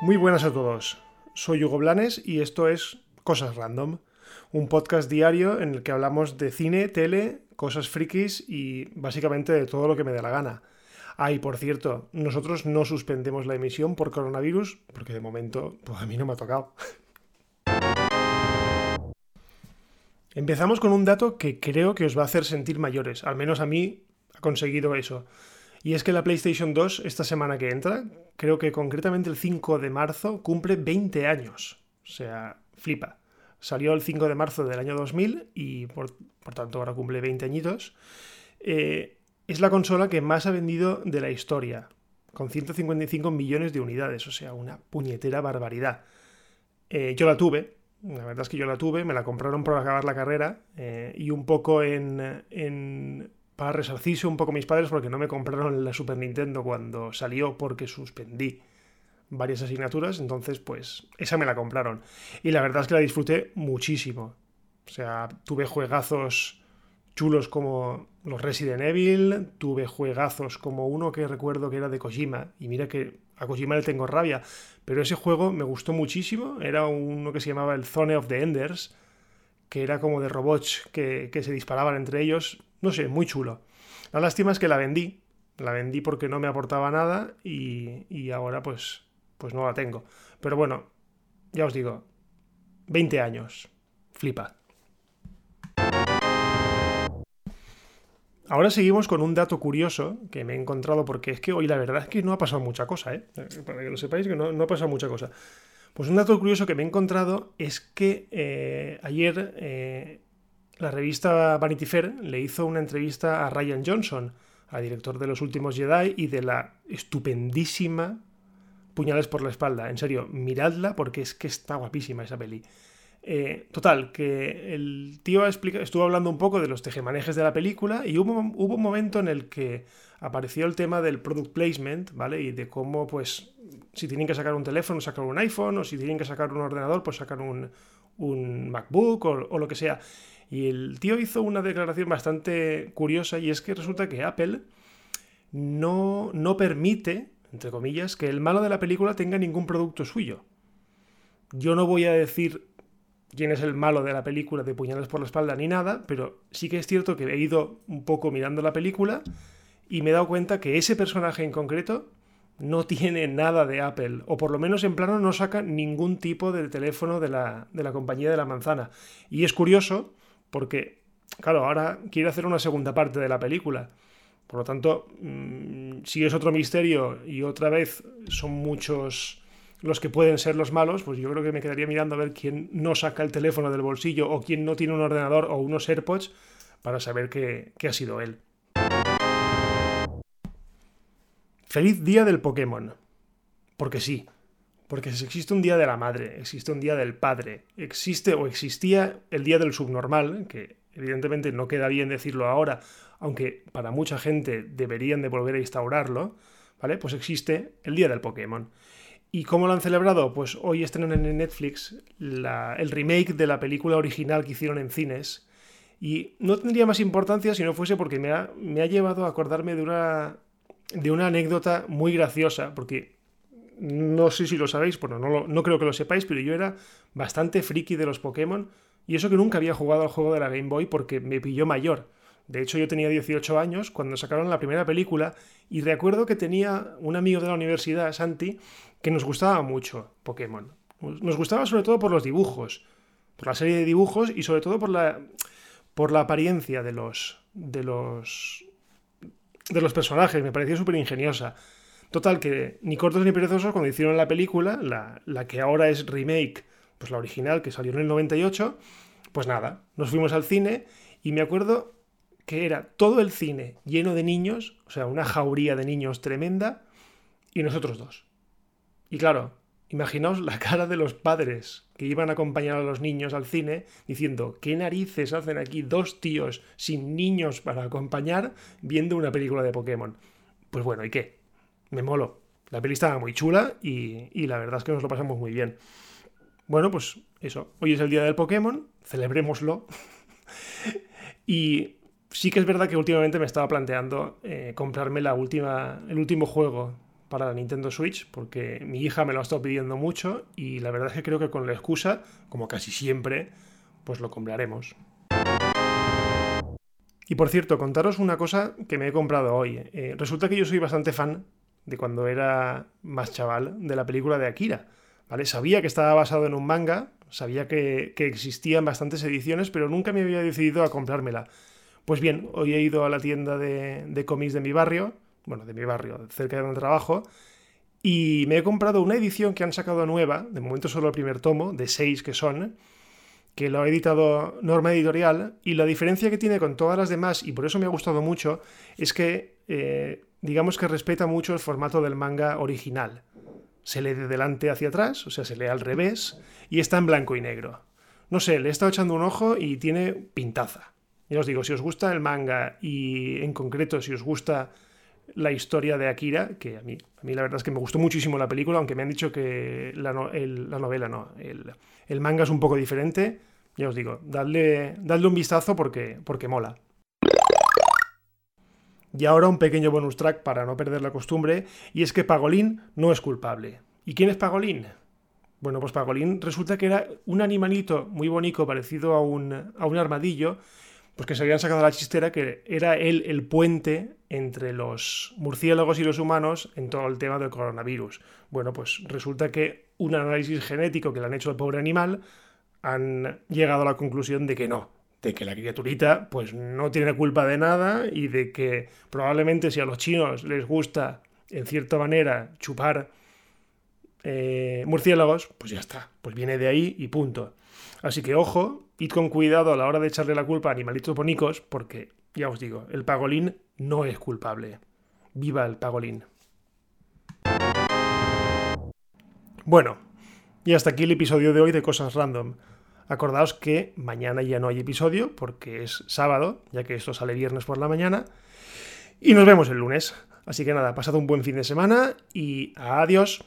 Muy buenas a todos. Soy Hugo Blanes y esto es Cosas Random, un podcast diario en el que hablamos de cine, tele, cosas frikis y básicamente de todo lo que me dé la gana. Ah, y por cierto, nosotros no suspendemos la emisión por coronavirus, porque de momento pues a mí no me ha tocado. Empezamos con un dato que creo que os va a hacer sentir mayores, al menos a mí ha conseguido eso. Y es que la PlayStation 2, esta semana que entra, creo que concretamente el 5 de marzo, cumple 20 años. O sea, flipa. Salió el 5 de marzo del año 2000 y por, tanto ahora cumple 20 añitos. Eh, es la consola que más ha vendido de la historia, con 155 millones de unidades, o sea, una puñetera barbaridad. Eh, yo la tuve, la verdad es que yo la tuve, me la compraron para acabar la carrera eh, y un poco en, en para resarcirse un poco mis padres porque no me compraron la Super Nintendo cuando salió porque suspendí varias asignaturas, entonces pues esa me la compraron. Y la verdad es que la disfruté muchísimo. O sea, tuve juegazos chulos como los Resident Evil, tuve juegazos como uno que recuerdo que era de Kojima, y mira que a Kojima le tengo rabia, pero ese juego me gustó muchísimo, era uno que se llamaba el Zone of the Enders, que era como de robots que, que se disparaban entre ellos, no sé, muy chulo. La lástima es que la vendí. La vendí porque no me aportaba nada y, ahora pues, pues no la tengo. Pero bueno, ya os digo, 20 años. Flipa. Ahora seguimos con un dato curioso que me he encontrado porque es que hoy la verdad es que no ha pasado mucha cosa, ¿eh? Para que lo sepáis que no, no ha pasado mucha cosa. Pues un dato curioso que me he encontrado es que eh, ayer eh, la revista Vanity Fair le hizo una entrevista a Ryan Johnson, al director de Los Últimos Jedi y de la estupendísima Puñales por la espalda. En serio, miradla porque es que está guapísima esa peli. Eh, total, que el tío estuvo hablando un poco de los tejemanejes de la película y hubo, un momento en el que apareció el tema del product placement, ¿vale? Y de cómo, pues, si tienen que sacar un teléfono, sacar un iPhone, o si tienen que sacar un ordenador, pues sacar un, un MacBook o, o lo que sea. Y el tío hizo una declaración bastante curiosa y es que resulta que Apple no, no permite, entre comillas, que el malo de la película tenga ningún producto suyo. Yo no voy a decir quién es el malo de la película de puñales por la espalda ni nada, pero sí que es cierto que he ido un poco mirando la película y me he dado cuenta que ese personaje en concreto no tiene nada de Apple, o por lo menos en plano no saca ningún tipo de teléfono de la, de la compañía de la manzana. Y es curioso porque, claro, ahora quiere hacer una segunda parte de la película. Por lo tanto, mm, si es otro misterio y otra vez son muchos los que pueden ser los malos, pues yo creo que me quedaría mirando a ver quién no saca el teléfono del bolsillo o quién no tiene un ordenador o unos AirPods para saber que, ha sido él. Feliz día del Pokémon. Porque sí, porque existe un día de la madre, existe un día del padre, existe o existía el día del subnormal, que evidentemente no queda bien decirlo ahora, aunque para mucha gente deberían de volver a instaurarlo, ¿vale? Pues existe el día del Pokémon. ¿Y cómo lo han celebrado? Pues hoy estrenan en Netflix el remake de la película original que hicieron en cines. Y no tendría más importancia si no fuese porque me ha, me ha llevado a acordarme de una, de una anécdota muy graciosa, porque no sé si lo sabéis, bueno, no, no creo que lo sepáis, pero yo era bastante friki de los Pokémon y eso que nunca había jugado al juego de la Game Boy porque me pilló mayor. De hecho, yo tenía 18 años cuando sacaron la primera película y recuerdo que tenía un amigo de la universidad, Santi, que nos gustaba mucho Pokémon. Nos gustaba sobre todo por los dibujos, por la serie de dibujos y sobre todo por la, por la apariencia de los, de los, de los personajes. Me parecía súper ingeniosa. Total, que ni cortos ni perezosos, cuando hicieron la película, la, que ahora es remake, pues la original, que salió en el 98, pues nada, nos fuimos al cine y me acuerdo que era todo el cine lleno de niños, o sea, una jauría de niños tremenda, y nosotros dos. Y claro, imaginaos la cara de los padres que iban a acompañar a los niños al cine diciendo, ¿qué narices hacen aquí dos tíos sin niños para acompañar viendo una película de Pokémon? Pues bueno, ¿y qué? me molo. La peli estaba muy chula y, la verdad es que nos lo pasamos muy bien. Bueno, pues eso. Hoy es el día del Pokémon, celebrémoslo. y sí que es verdad que últimamente me estaba planteando eh, comprarme la última, el último juego para la Nintendo Switch, porque mi hija me lo ha estado pidiendo mucho y la verdad es que creo que con la excusa, como casi siempre, pues lo compraremos. Y por cierto, contaros una cosa que me he comprado hoy. Eh, resulta que yo soy bastante fan de cuando era más chaval de la película de Akira. ¿vale? Sabía que estaba basado en un manga, sabía que, existían bastantes ediciones, pero nunca me había decidido a comprármela. Pues bien, hoy he ido a la tienda de, de cómics de mi barrio, bueno, de mi barrio, cerca de donde trabajo, y me he comprado una edición que han sacado nueva, de momento solo el primer tomo, de seis que son, que lo ha editado Norma Editorial, y la diferencia que tiene con todas las demás, y por eso me ha gustado mucho, es que eh, digamos que respeta mucho el formato del manga original. Se lee de delante hacia atrás, o sea, se lee al revés, y está en blanco y negro. No sé, le he estado echando un ojo y tiene pintaza. Ya os digo, si os gusta el manga y en concreto si os gusta la historia de Akira, que a mí, a mí la verdad es que me gustó muchísimo la película, aunque me han dicho que la, la novela no, el, manga es un poco diferente. Ya os digo, dadle, un vistazo porque, porque mola. Y ahora un pequeño bonus track para no perder la costumbre, y es que Pagolín no es culpable. ¿Y quién es Pagolín? Bueno, pues Pagolín resulta que era un animalito muy bonito, parecido a un, a un armadillo, pues que se habían sacado la chistera que era él el puente entre los murciélagos y los humanos en todo el tema del coronavirus. Bueno, pues resulta que un análisis genético que le han hecho al pobre animal han llegado a la conclusión de que no, de que la criaturita pues no tiene culpa de nada y de que probablemente si a los chinos les gusta en cierta manera chupar eh, murciélagos, pues ya está, pues viene de ahí y punto. Así que ojo, id con cuidado a la hora de echarle la culpa a animalitos bonicos, porque ya os digo, el pagolín no es culpable. Viva el pagolín. Bueno, y hasta aquí el episodio de hoy de Cosas Random. Acordaos que mañana ya no hay episodio porque es sábado, ya que esto sale viernes por la mañana. Y nos vemos el lunes. Así que nada, pasad un buen fin de semana y adiós.